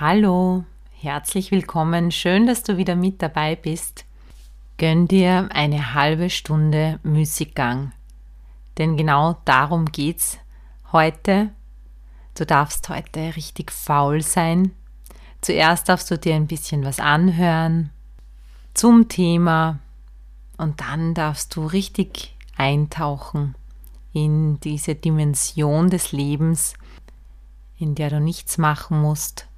Hallo, herzlich willkommen. Schön, dass du wieder mit dabei bist. Gönn dir eine halbe Stunde Musikgang. Denn genau darum geht's heute. Du darfst heute richtig faul sein. Zuerst darfst du dir ein bisschen was anhören zum Thema und dann darfst du richtig eintauchen in diese Dimension des Lebens, in der du nichts machen musst,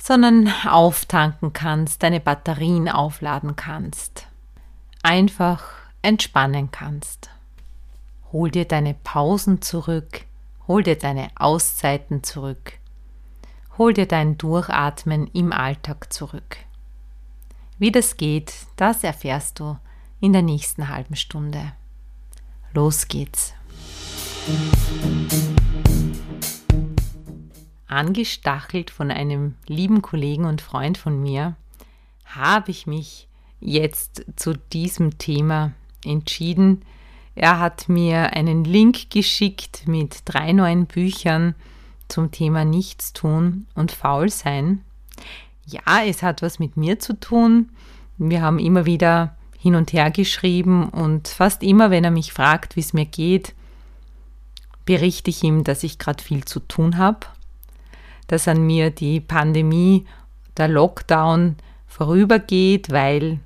sondern auftanken kannst, deine Batterien aufladen kannst, einfach entspannen kannst. Hol dir deine Pausen zurück, hol dir deine Auszeiten zurück, hol dir dein Durchatmen im Alltag zurück. Wie das geht, das erfährst du in der nächsten halben Stunde. Los geht's angestachelt von einem lieben Kollegen und Freund von mir, habe ich mich jetzt zu diesem Thema entschieden. Er hat mir einen Link geschickt mit drei neuen Büchern zum Thema Nichtstun und Faulsein. Ja, es hat was mit mir zu tun. Wir haben immer wieder hin und her geschrieben und fast immer, wenn er mich fragt, wie es mir geht, berichte ich ihm, dass ich gerade viel zu tun habe dass an mir die Pandemie, der Lockdown vorübergeht, weil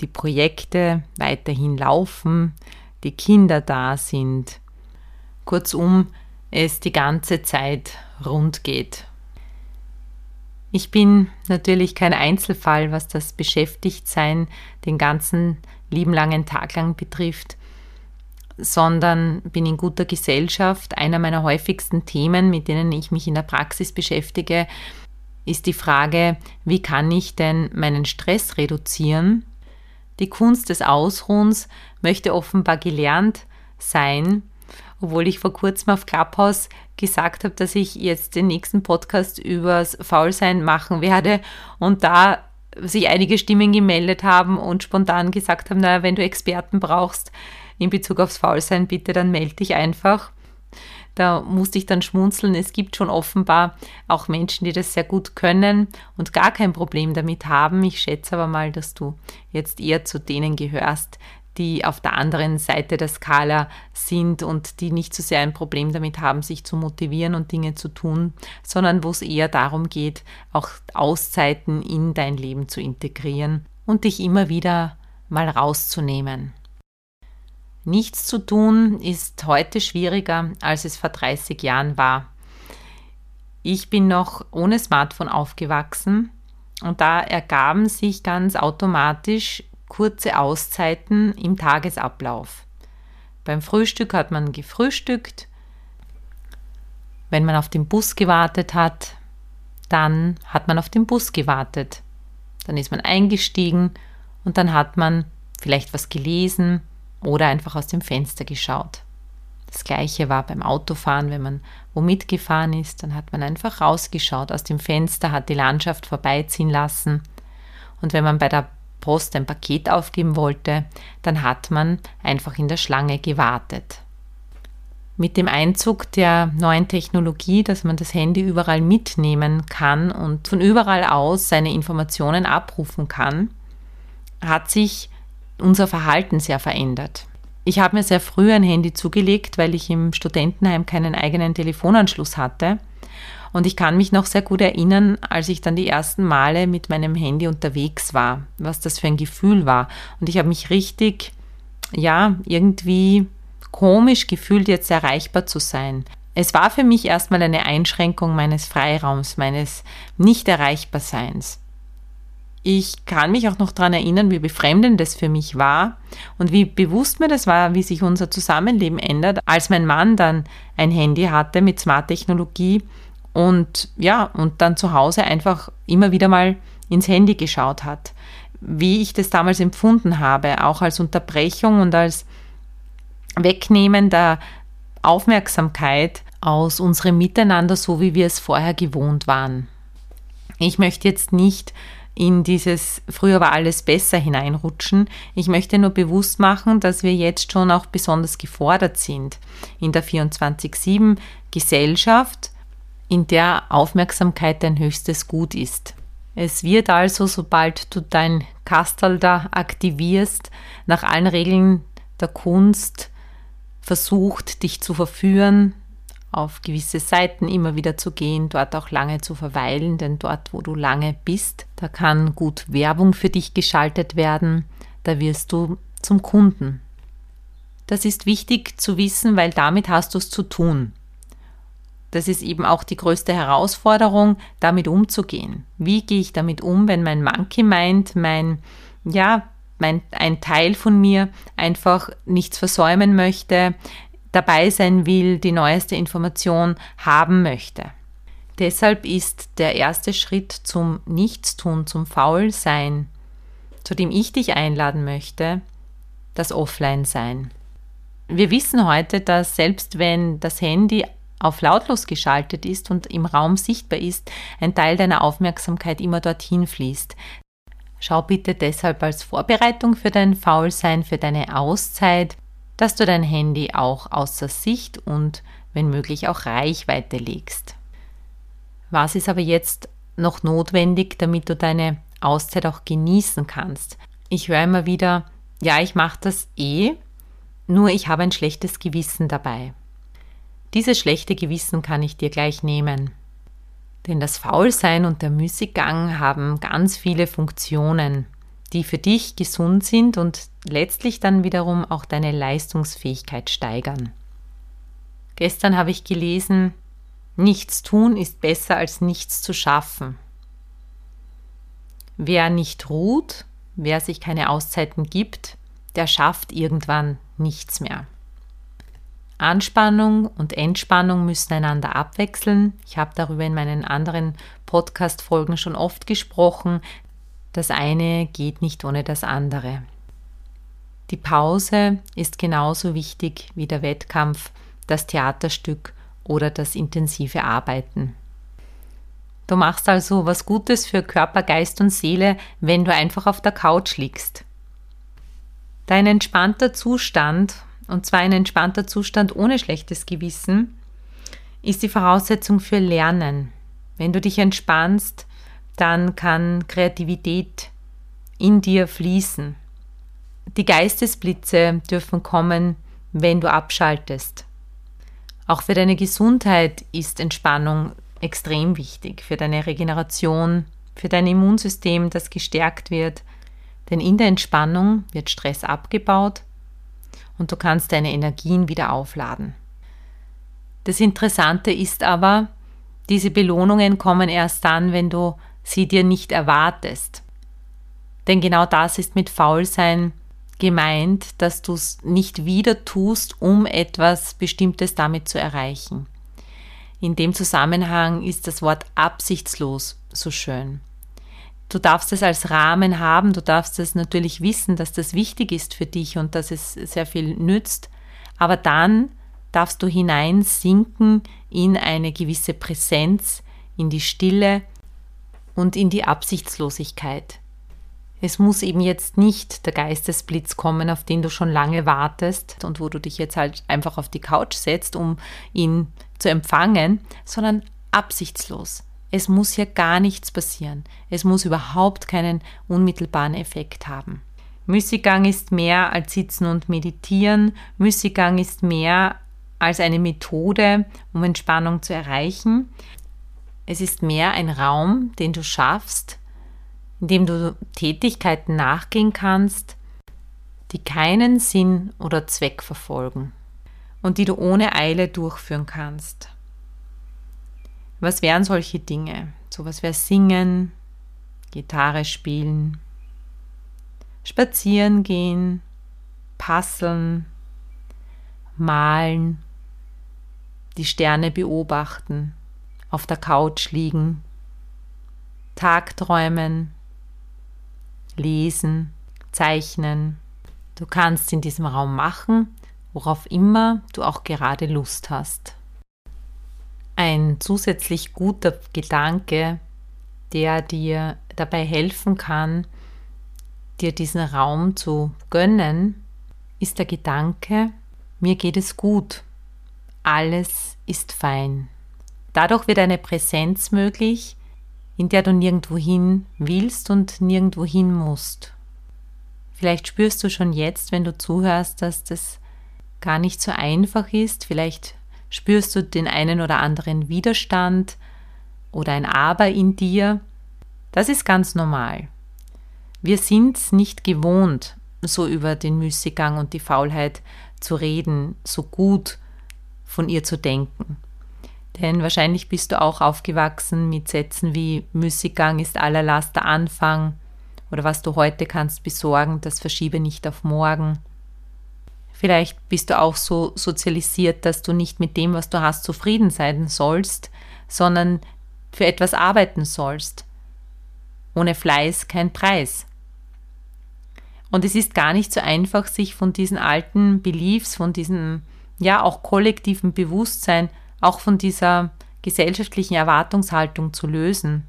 die Projekte weiterhin laufen, die Kinder da sind. Kurzum, es die ganze Zeit rund geht. Ich bin natürlich kein Einzelfall, was das Beschäftigtsein den ganzen lieben langen Tag lang betrifft sondern bin in guter Gesellschaft. Einer meiner häufigsten Themen, mit denen ich mich in der Praxis beschäftige, ist die Frage, wie kann ich denn meinen Stress reduzieren? Die Kunst des Ausruhens möchte offenbar gelernt sein, obwohl ich vor kurzem auf Clubhouse gesagt habe, dass ich jetzt den nächsten Podcast übers Faulsein machen werde und da sich einige Stimmen gemeldet haben und spontan gesagt haben, naja, wenn du Experten brauchst, in Bezug aufs Faulsein, bitte dann melde dich einfach. Da musste ich dann schmunzeln. Es gibt schon offenbar auch Menschen, die das sehr gut können und gar kein Problem damit haben. Ich schätze aber mal, dass du jetzt eher zu denen gehörst, die auf der anderen Seite der Skala sind und die nicht so sehr ein Problem damit haben, sich zu motivieren und Dinge zu tun, sondern wo es eher darum geht, auch Auszeiten in dein Leben zu integrieren und dich immer wieder mal rauszunehmen. Nichts zu tun ist heute schwieriger, als es vor 30 Jahren war. Ich bin noch ohne Smartphone aufgewachsen und da ergaben sich ganz automatisch kurze Auszeiten im Tagesablauf. Beim Frühstück hat man gefrühstückt. Wenn man auf den Bus gewartet hat, dann hat man auf den Bus gewartet. Dann ist man eingestiegen und dann hat man vielleicht was gelesen, oder einfach aus dem Fenster geschaut. Das gleiche war beim Autofahren, wenn man wo mitgefahren ist, dann hat man einfach rausgeschaut aus dem Fenster, hat die Landschaft vorbeiziehen lassen. Und wenn man bei der Post ein Paket aufgeben wollte, dann hat man einfach in der Schlange gewartet. Mit dem Einzug der neuen Technologie, dass man das Handy überall mitnehmen kann und von überall aus seine Informationen abrufen kann, hat sich unser Verhalten sehr verändert. Ich habe mir sehr früh ein Handy zugelegt, weil ich im Studentenheim keinen eigenen Telefonanschluss hatte. Und ich kann mich noch sehr gut erinnern, als ich dann die ersten Male mit meinem Handy unterwegs war, was das für ein Gefühl war. Und ich habe mich richtig, ja, irgendwie komisch gefühlt, jetzt erreichbar zu sein. Es war für mich erstmal eine Einschränkung meines Freiraums, meines Nicht-Erreichbarseins. Ich kann mich auch noch daran erinnern, wie befremdend das für mich war und wie bewusst mir das war, wie sich unser Zusammenleben ändert, als mein Mann dann ein Handy hatte mit Smart-Technologie und ja, und dann zu Hause einfach immer wieder mal ins Handy geschaut hat. Wie ich das damals empfunden habe, auch als Unterbrechung und als Wegnehmen der Aufmerksamkeit aus unserem Miteinander, so wie wir es vorher gewohnt waren. Ich möchte jetzt nicht in dieses früher war alles besser hineinrutschen. Ich möchte nur bewusst machen, dass wir jetzt schon auch besonders gefordert sind in der 24-7 Gesellschaft, in der Aufmerksamkeit dein höchstes Gut ist. Es wird also, sobald du dein Kastal da aktivierst, nach allen Regeln der Kunst versucht, dich zu verführen, auf gewisse Seiten immer wieder zu gehen, dort auch lange zu verweilen, denn dort, wo du lange bist, da kann gut Werbung für dich geschaltet werden, da wirst du zum Kunden. Das ist wichtig zu wissen, weil damit hast du es zu tun. Das ist eben auch die größte Herausforderung, damit umzugehen. Wie gehe ich damit um, wenn mein Monkey Mind, mein, ja, mein, ein Teil von mir einfach nichts versäumen möchte, dabei sein will, die neueste Information haben möchte. Deshalb ist der erste Schritt zum Nichtstun, zum Faulsein, zu dem ich dich einladen möchte, das Offline-Sein. Wir wissen heute, dass selbst wenn das Handy auf lautlos geschaltet ist und im Raum sichtbar ist, ein Teil deiner Aufmerksamkeit immer dorthin fließt. Schau bitte deshalb als Vorbereitung für dein Faulsein, für deine Auszeit, dass du dein Handy auch außer Sicht und wenn möglich auch Reichweite legst. Was ist aber jetzt noch notwendig, damit du deine Auszeit auch genießen kannst? Ich höre immer wieder, ja, ich mache das eh, nur ich habe ein schlechtes Gewissen dabei. Dieses schlechte Gewissen kann ich dir gleich nehmen. Denn das Faulsein und der Müßiggang haben ganz viele Funktionen, die für dich gesund sind und letztlich dann wiederum auch deine Leistungsfähigkeit steigern. Gestern habe ich gelesen, nichts tun ist besser als nichts zu schaffen. Wer nicht ruht, wer sich keine Auszeiten gibt, der schafft irgendwann nichts mehr. Anspannung und Entspannung müssen einander abwechseln. Ich habe darüber in meinen anderen Podcast-Folgen schon oft gesprochen. Das eine geht nicht ohne das andere. Die Pause ist genauso wichtig wie der Wettkampf, das Theaterstück oder das intensive Arbeiten. Du machst also was Gutes für Körper, Geist und Seele, wenn du einfach auf der Couch liegst. Dein entspannter Zustand und zwar ein entspannter Zustand ohne schlechtes Gewissen, ist die Voraussetzung für Lernen. Wenn du dich entspannst, dann kann Kreativität in dir fließen. Die Geistesblitze dürfen kommen, wenn du abschaltest. Auch für deine Gesundheit ist Entspannung extrem wichtig, für deine Regeneration, für dein Immunsystem, das gestärkt wird. Denn in der Entspannung wird Stress abgebaut und du kannst deine Energien wieder aufladen. Das Interessante ist aber, diese Belohnungen kommen erst dann, wenn du sie dir nicht erwartest. Denn genau das ist mit Faulsein gemeint, dass du es nicht wieder tust, um etwas Bestimmtes damit zu erreichen. In dem Zusammenhang ist das Wort absichtslos so schön. Du darfst es als Rahmen haben, du darfst es natürlich wissen, dass das wichtig ist für dich und dass es sehr viel nützt, aber dann darfst du hineinsinken in eine gewisse Präsenz, in die Stille und in die Absichtslosigkeit. Es muss eben jetzt nicht der Geistesblitz kommen, auf den du schon lange wartest und wo du dich jetzt halt einfach auf die Couch setzt, um ihn zu empfangen, sondern absichtslos. Es muss hier gar nichts passieren. Es muss überhaupt keinen unmittelbaren Effekt haben. Müßiggang ist mehr als Sitzen und Meditieren. Müßiggang ist mehr als eine Methode, um Entspannung zu erreichen. Es ist mehr ein Raum, den du schaffst, in dem du Tätigkeiten nachgehen kannst, die keinen Sinn oder Zweck verfolgen und die du ohne Eile durchführen kannst. Was wären solche Dinge? Sowas wäre Singen, Gitarre spielen, spazieren gehen, passeln, malen, die Sterne beobachten, auf der Couch liegen, Tagträumen, lesen, zeichnen. Du kannst in diesem Raum machen, worauf immer du auch gerade Lust hast. Ein zusätzlich guter Gedanke, der dir dabei helfen kann, dir diesen Raum zu gönnen, ist der Gedanke, mir geht es gut, alles ist fein. Dadurch wird eine Präsenz möglich, in der du nirgendwo hin willst und nirgendwo hin musst. Vielleicht spürst du schon jetzt, wenn du zuhörst, dass das gar nicht so einfach ist. Vielleicht spürst du den einen oder anderen Widerstand oder ein Aber in dir. Das ist ganz normal. Wir sind nicht gewohnt, so über den Müßiggang und die Faulheit zu reden, so gut von ihr zu denken. Denn wahrscheinlich bist du auch aufgewachsen mit Sätzen wie Müßiggang ist aller Laster Anfang oder was du heute kannst besorgen, das verschiebe nicht auf morgen. Vielleicht bist du auch so sozialisiert, dass du nicht mit dem, was du hast, zufrieden sein sollst, sondern für etwas arbeiten sollst. Ohne Fleiß kein Preis. Und es ist gar nicht so einfach, sich von diesen alten Beliefs, von diesem, ja, auch kollektiven Bewusstsein, auch von dieser gesellschaftlichen Erwartungshaltung zu lösen.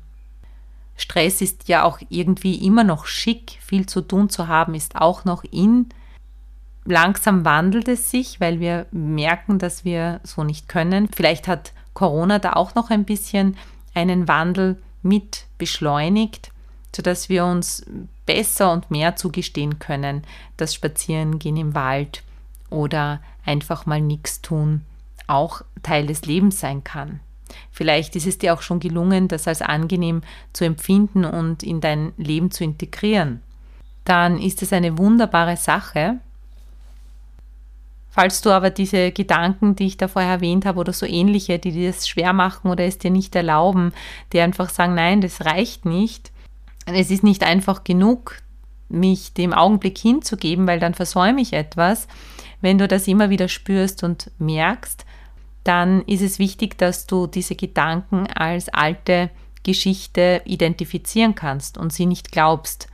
Stress ist ja auch irgendwie immer noch schick, viel zu tun zu haben ist auch noch in. Langsam wandelt es sich, weil wir merken, dass wir so nicht können. Vielleicht hat Corona da auch noch ein bisschen einen Wandel mit beschleunigt, sodass wir uns besser und mehr zugestehen können, dass Spazierengehen im Wald oder einfach mal nichts tun auch Teil des Lebens sein kann. Vielleicht ist es dir auch schon gelungen, das als angenehm zu empfinden und in dein Leben zu integrieren. Dann ist es eine wunderbare Sache. Falls du aber diese Gedanken, die ich da vorher erwähnt habe, oder so ähnliche, die dir das schwer machen oder es dir nicht erlauben, die einfach sagen, nein, das reicht nicht, es ist nicht einfach genug, mich dem Augenblick hinzugeben, weil dann versäume ich etwas. Wenn du das immer wieder spürst und merkst, dann ist es wichtig, dass du diese Gedanken als alte Geschichte identifizieren kannst und sie nicht glaubst,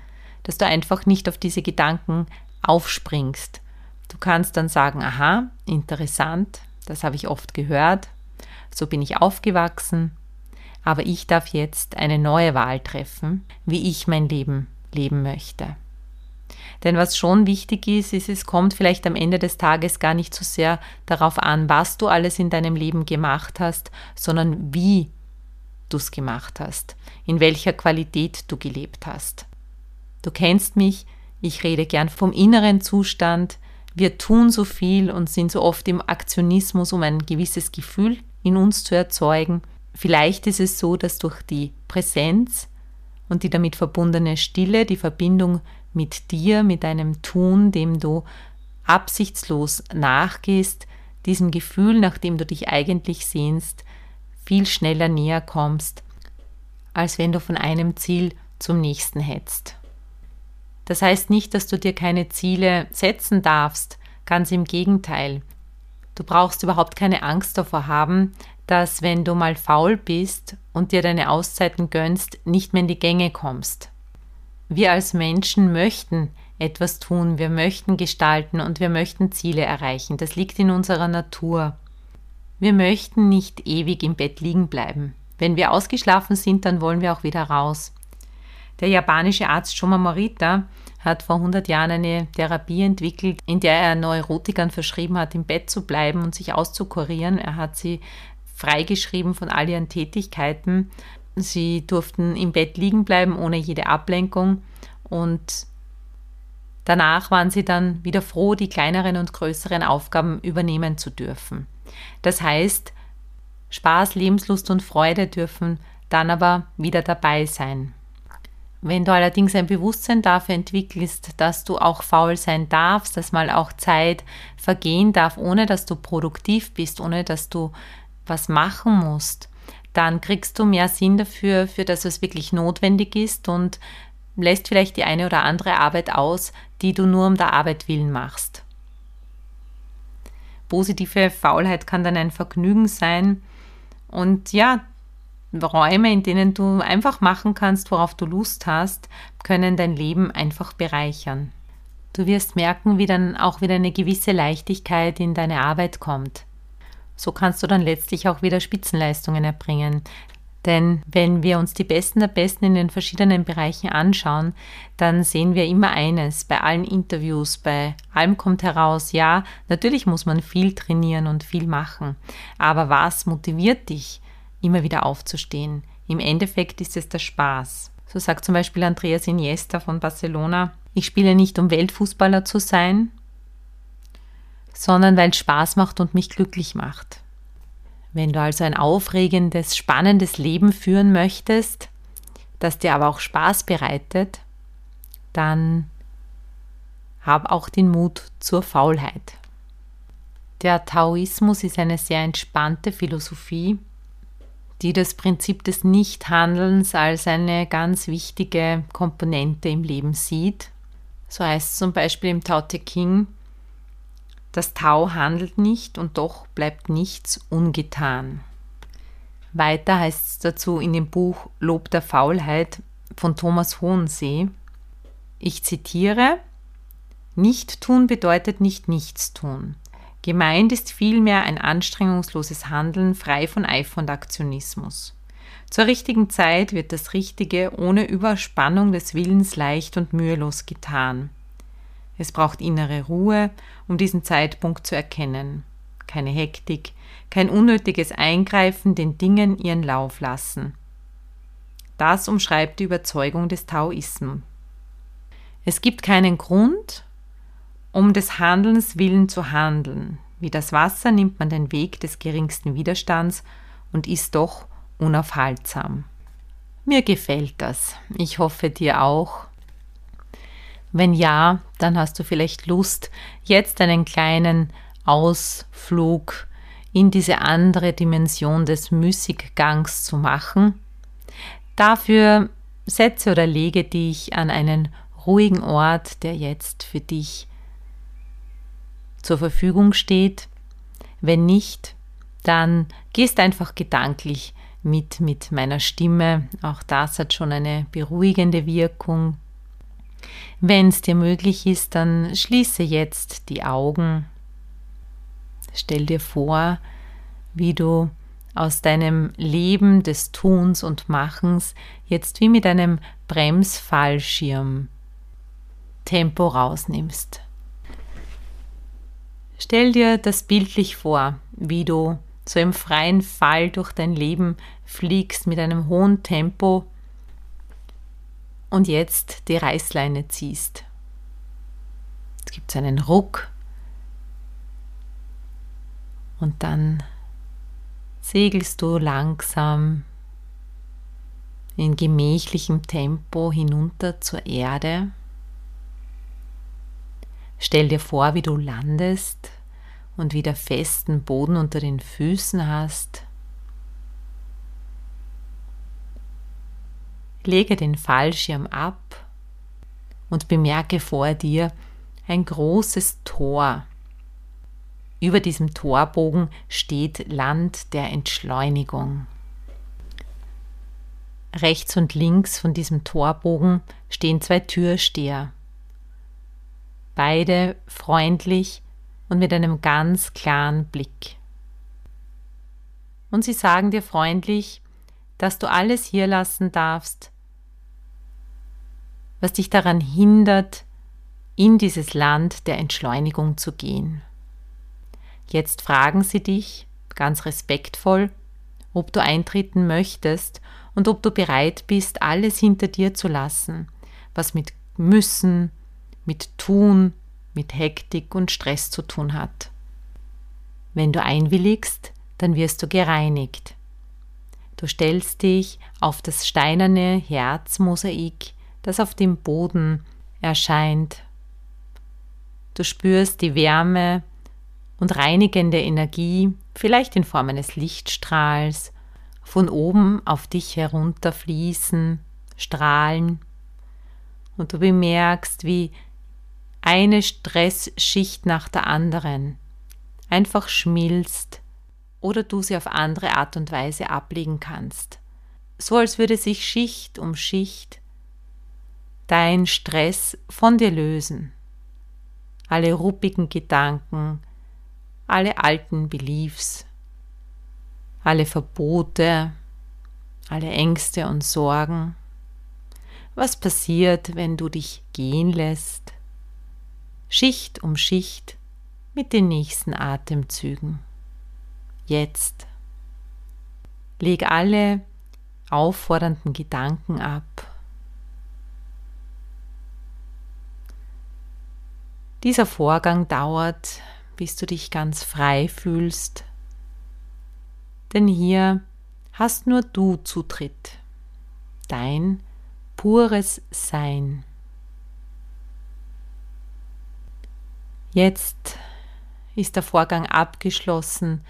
dass du einfach nicht auf diese Gedanken aufspringst. Du kannst dann sagen, aha, interessant, das habe ich oft gehört, so bin ich aufgewachsen, aber ich darf jetzt eine neue Wahl treffen, wie ich mein Leben leben möchte. Denn was schon wichtig ist, ist, es kommt vielleicht am Ende des Tages gar nicht so sehr darauf an, was du alles in deinem Leben gemacht hast, sondern wie du es gemacht hast, in welcher Qualität du gelebt hast. Du kennst mich, ich rede gern vom inneren Zustand. Wir tun so viel und sind so oft im Aktionismus, um ein gewisses Gefühl in uns zu erzeugen. Vielleicht ist es so, dass durch die Präsenz und die damit verbundene Stille, die Verbindung mit dir, mit deinem Tun, dem du absichtslos nachgehst, diesem Gefühl, nach dem du dich eigentlich sehnst, viel schneller näher kommst, als wenn du von einem Ziel zum nächsten hetzt. Das heißt nicht, dass du dir keine Ziele setzen darfst, ganz im Gegenteil. Du brauchst überhaupt keine Angst davor haben, dass wenn du mal faul bist und dir deine Auszeiten gönnst, nicht mehr in die Gänge kommst. Wir als Menschen möchten etwas tun, wir möchten gestalten und wir möchten Ziele erreichen. Das liegt in unserer Natur. Wir möchten nicht ewig im Bett liegen bleiben. Wenn wir ausgeschlafen sind, dann wollen wir auch wieder raus. Der japanische Arzt Shoma Morita hat vor 100 Jahren eine Therapie entwickelt, in der er Neurotikern verschrieben hat, im Bett zu bleiben und sich auszukurieren. Er hat sie freigeschrieben von all ihren Tätigkeiten Sie durften im Bett liegen bleiben ohne jede Ablenkung und danach waren sie dann wieder froh, die kleineren und größeren Aufgaben übernehmen zu dürfen. Das heißt, Spaß, Lebenslust und Freude dürfen dann aber wieder dabei sein. Wenn du allerdings ein Bewusstsein dafür entwickelst, dass du auch faul sein darfst, dass mal auch Zeit vergehen darf, ohne dass du produktiv bist, ohne dass du was machen musst, dann kriegst du mehr Sinn dafür, für das, was wirklich notwendig ist und lässt vielleicht die eine oder andere Arbeit aus, die du nur um der Arbeit willen machst. Positive Faulheit kann dann ein Vergnügen sein und ja, Räume, in denen du einfach machen kannst, worauf du Lust hast, können dein Leben einfach bereichern. Du wirst merken, wie dann auch wieder eine gewisse Leichtigkeit in deine Arbeit kommt. So kannst du dann letztlich auch wieder Spitzenleistungen erbringen. Denn wenn wir uns die Besten der Besten in den verschiedenen Bereichen anschauen, dann sehen wir immer eines bei allen Interviews, bei allem kommt heraus, ja, natürlich muss man viel trainieren und viel machen, aber was motiviert dich, immer wieder aufzustehen? Im Endeffekt ist es der Spaß. So sagt zum Beispiel Andreas Iniesta von Barcelona, ich spiele nicht, um Weltfußballer zu sein, sondern weil es Spaß macht und mich glücklich macht. Wenn du also ein aufregendes, spannendes Leben führen möchtest, das dir aber auch Spaß bereitet, dann hab auch den Mut zur Faulheit. Der Taoismus ist eine sehr entspannte Philosophie, die das Prinzip des Nichthandelns als eine ganz wichtige Komponente im Leben sieht. So heißt es zum Beispiel im Tao Te Ching, das Tau handelt nicht und doch bleibt nichts ungetan. Weiter heißt es dazu in dem Buch Lob der Faulheit von Thomas Hohensee. Ich zitiere: Nicht tun bedeutet nicht nichts tun. Gemeint ist vielmehr ein anstrengungsloses Handeln frei von Eifer und Aktionismus. Zur richtigen Zeit wird das Richtige ohne Überspannung des Willens leicht und mühelos getan. Es braucht innere Ruhe, um diesen Zeitpunkt zu erkennen. Keine Hektik, kein unnötiges Eingreifen, den Dingen ihren Lauf lassen. Das umschreibt die Überzeugung des Taoismus. Es gibt keinen Grund, um des Handelns willen zu handeln. Wie das Wasser nimmt man den Weg des geringsten Widerstands und ist doch unaufhaltsam. Mir gefällt das. Ich hoffe dir auch. Wenn ja, dann hast du vielleicht Lust, jetzt einen kleinen Ausflug in diese andere Dimension des Müßiggangs zu machen. Dafür setze oder lege dich an einen ruhigen Ort, der jetzt für dich zur Verfügung steht. Wenn nicht, dann gehst einfach gedanklich mit mit meiner Stimme. Auch das hat schon eine beruhigende Wirkung. Wenn es dir möglich ist, dann schließe jetzt die Augen. Stell dir vor, wie du aus deinem Leben des Tuns und Machens jetzt wie mit einem Bremsfallschirm Tempo rausnimmst. Stell dir das bildlich vor, wie du so im freien Fall durch dein Leben fliegst mit einem hohen Tempo und jetzt die Reißleine ziehst. Es gibt einen Ruck und dann segelst du langsam in gemächlichem Tempo hinunter zur Erde. Stell dir vor, wie du landest und wieder festen Boden unter den Füßen hast. Lege den Fallschirm ab und bemerke vor dir ein großes Tor. Über diesem Torbogen steht Land der Entschleunigung. Rechts und links von diesem Torbogen stehen zwei Türsteher. Beide freundlich und mit einem ganz klaren Blick. Und sie sagen dir freundlich, dass du alles hier lassen darfst, was dich daran hindert, in dieses Land der Entschleunigung zu gehen. Jetzt fragen sie dich ganz respektvoll, ob du eintreten möchtest und ob du bereit bist, alles hinter dir zu lassen, was mit müssen, mit tun, mit Hektik und Stress zu tun hat. Wenn du einwilligst, dann wirst du gereinigt. Du stellst dich auf das steinerne Herzmosaik das auf dem Boden erscheint. Du spürst die Wärme und reinigende Energie, vielleicht in Form eines Lichtstrahls, von oben auf dich herunterfließen, strahlen. Und du bemerkst, wie eine Stressschicht nach der anderen einfach schmilzt oder du sie auf andere Art und Weise ablegen kannst. so als würde sich Schicht um Schicht dein Stress von dir lösen. Alle ruppigen Gedanken, alle alten Beliefs, alle Verbote, alle Ängste und Sorgen. Was passiert, wenn du dich gehen lässt? Schicht um Schicht mit den nächsten Atemzügen. Jetzt. Leg alle auffordernden Gedanken ab. Dieser Vorgang dauert, bis du dich ganz frei fühlst, denn hier hast nur du Zutritt, dein pures Sein. Jetzt ist der Vorgang abgeschlossen.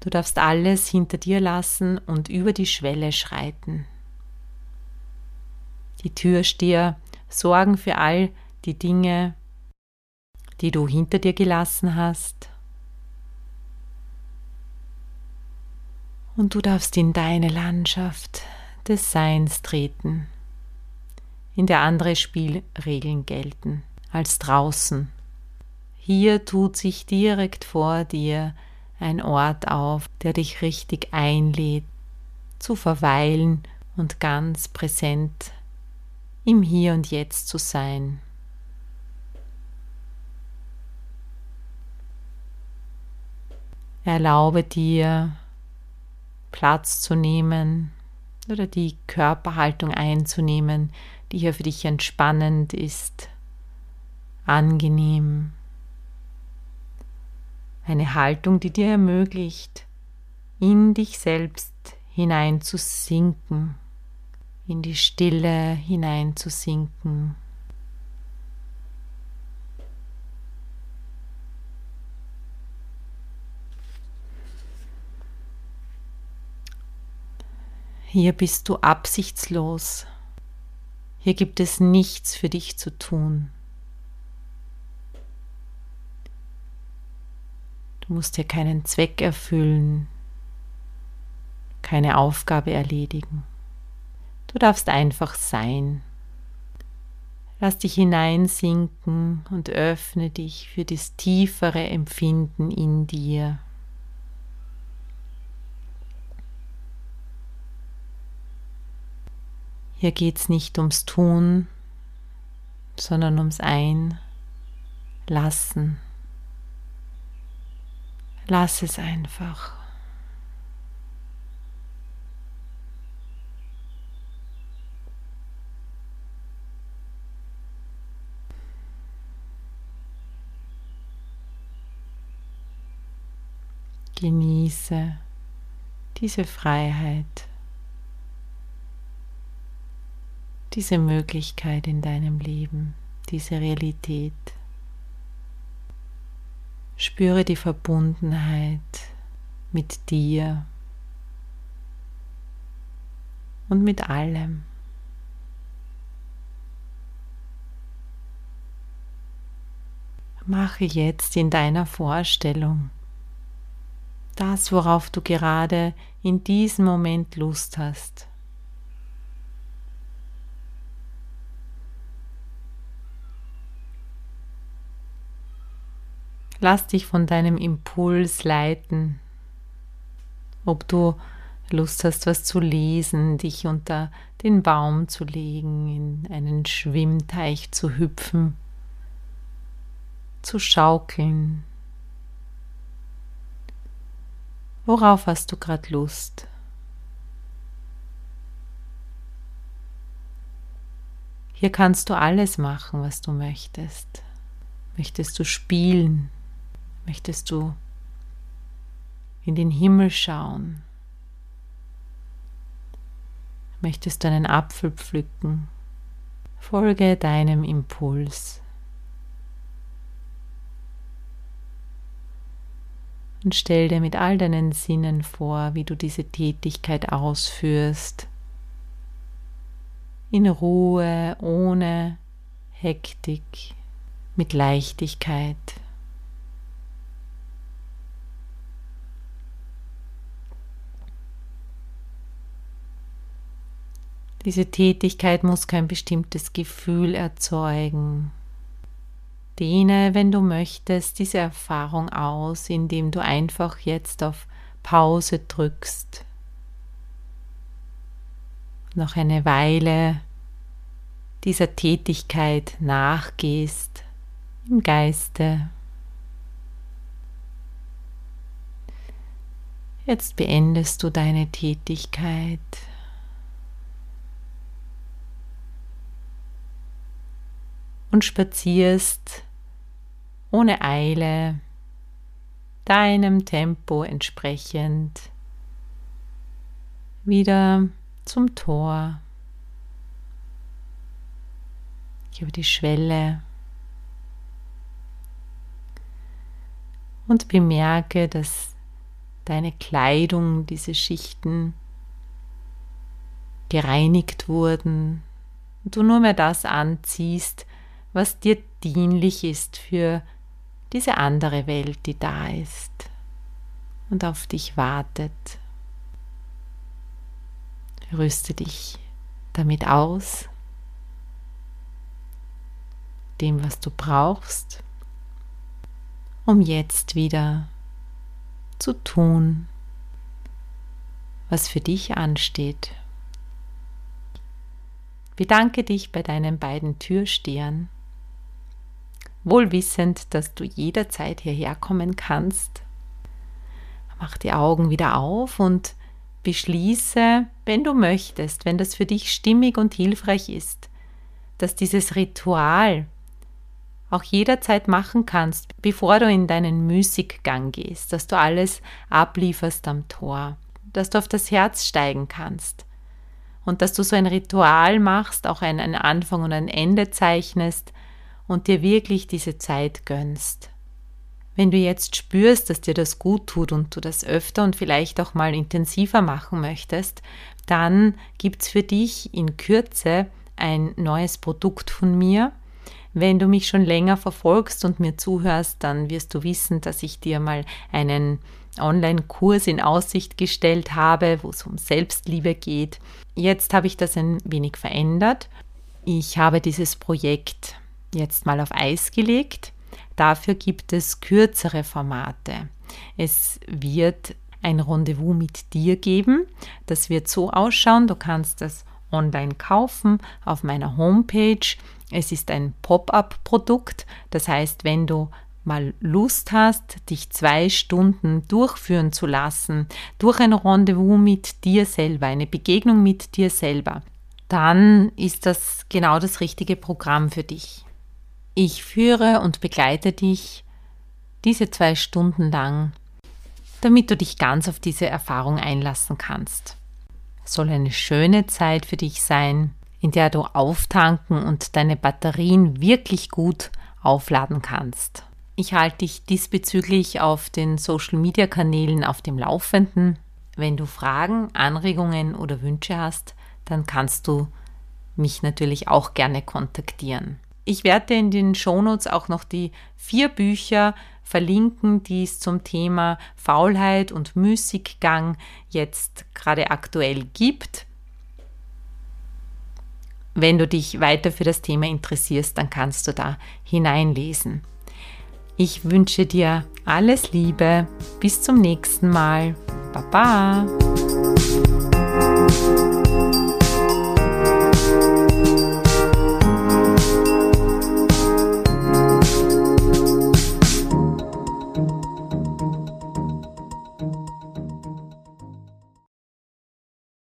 Du darfst alles hinter dir lassen und über die Schwelle schreiten. Die Türsteher sorgen für all die Dinge, die du hinter dir gelassen hast. Und du darfst in deine Landschaft des Seins treten, in der andere Spielregeln gelten als draußen. Hier tut sich direkt vor dir ein Ort auf, der dich richtig einlädt, zu verweilen und ganz präsent im Hier und Jetzt zu sein. Erlaube dir, Platz zu nehmen oder die Körperhaltung einzunehmen, die hier für dich entspannend ist, angenehm. Eine Haltung, die dir ermöglicht, in dich selbst hineinzusinken, in die Stille hineinzusinken. Hier bist du absichtslos. Hier gibt es nichts für dich zu tun. Du musst hier keinen Zweck erfüllen, keine Aufgabe erledigen. Du darfst einfach sein. Lass dich hineinsinken und öffne dich für das tiefere Empfinden in dir. Hier geht es nicht ums Tun, sondern ums Einlassen. Lass es einfach. Genieße diese Freiheit. Diese Möglichkeit in deinem Leben, diese Realität. Spüre die Verbundenheit mit dir und mit allem. Mache jetzt in deiner Vorstellung das, worauf du gerade in diesem Moment Lust hast. Lass dich von deinem Impuls leiten. Ob du Lust hast, was zu lesen, dich unter den Baum zu legen, in einen Schwimmteich zu hüpfen, zu schaukeln. Worauf hast du gerade Lust? Hier kannst du alles machen, was du möchtest. Möchtest du spielen? Möchtest du in den Himmel schauen? Möchtest du einen Apfel pflücken? Folge deinem Impuls. Und stell dir mit all deinen Sinnen vor, wie du diese Tätigkeit ausführst. In Ruhe, ohne Hektik, mit Leichtigkeit. Diese Tätigkeit muss kein bestimmtes Gefühl erzeugen. Dehne, wenn du möchtest, diese Erfahrung aus, indem du einfach jetzt auf Pause drückst. Noch eine Weile dieser Tätigkeit nachgehst im Geiste. Jetzt beendest du deine Tätigkeit. Und spazierst ohne Eile, deinem Tempo entsprechend, wieder zum Tor, über die Schwelle. Und bemerke, dass deine Kleidung, diese Schichten gereinigt wurden. Und du nur mehr das anziehst, was dir dienlich ist für diese andere Welt, die da ist und auf dich wartet. Rüste dich damit aus, dem, was du brauchst, um jetzt wieder zu tun, was für dich ansteht. Bedanke dich bei deinen beiden Türstehern wohl wissend, dass du jederzeit hierher kommen kannst. Mach die Augen wieder auf und beschließe, wenn du möchtest, wenn das für dich stimmig und hilfreich ist, dass dieses Ritual auch jederzeit machen kannst, bevor du in deinen Müßiggang gehst, dass du alles ablieferst am Tor, dass du auf das Herz steigen kannst und dass du so ein Ritual machst, auch einen Anfang und ein Ende zeichnest, und dir wirklich diese Zeit gönnst. Wenn du jetzt spürst, dass dir das gut tut und du das öfter und vielleicht auch mal intensiver machen möchtest, dann gibt es für dich in Kürze ein neues Produkt von mir. Wenn du mich schon länger verfolgst und mir zuhörst, dann wirst du wissen, dass ich dir mal einen Online-Kurs in Aussicht gestellt habe, wo es um Selbstliebe geht. Jetzt habe ich das ein wenig verändert. Ich habe dieses Projekt jetzt mal auf Eis gelegt. Dafür gibt es kürzere Formate. Es wird ein Rendezvous mit dir geben. Das wird so ausschauen. Du kannst das online kaufen auf meiner Homepage. Es ist ein Pop-up-Produkt. Das heißt, wenn du mal Lust hast, dich zwei Stunden durchführen zu lassen, durch ein Rendezvous mit dir selber, eine Begegnung mit dir selber, dann ist das genau das richtige Programm für dich. Ich führe und begleite dich diese zwei Stunden lang, damit du dich ganz auf diese Erfahrung einlassen kannst. Es soll eine schöne Zeit für dich sein, in der du auftanken und deine Batterien wirklich gut aufladen kannst. Ich halte dich diesbezüglich auf den Social-Media-Kanälen auf dem Laufenden. Wenn du Fragen, Anregungen oder Wünsche hast, dann kannst du mich natürlich auch gerne kontaktieren. Ich werde in den Shownotes auch noch die vier Bücher verlinken, die es zum Thema Faulheit und Müßiggang jetzt gerade aktuell gibt. Wenn du dich weiter für das Thema interessierst, dann kannst du da hineinlesen. Ich wünsche dir alles Liebe. Bis zum nächsten Mal. Baba.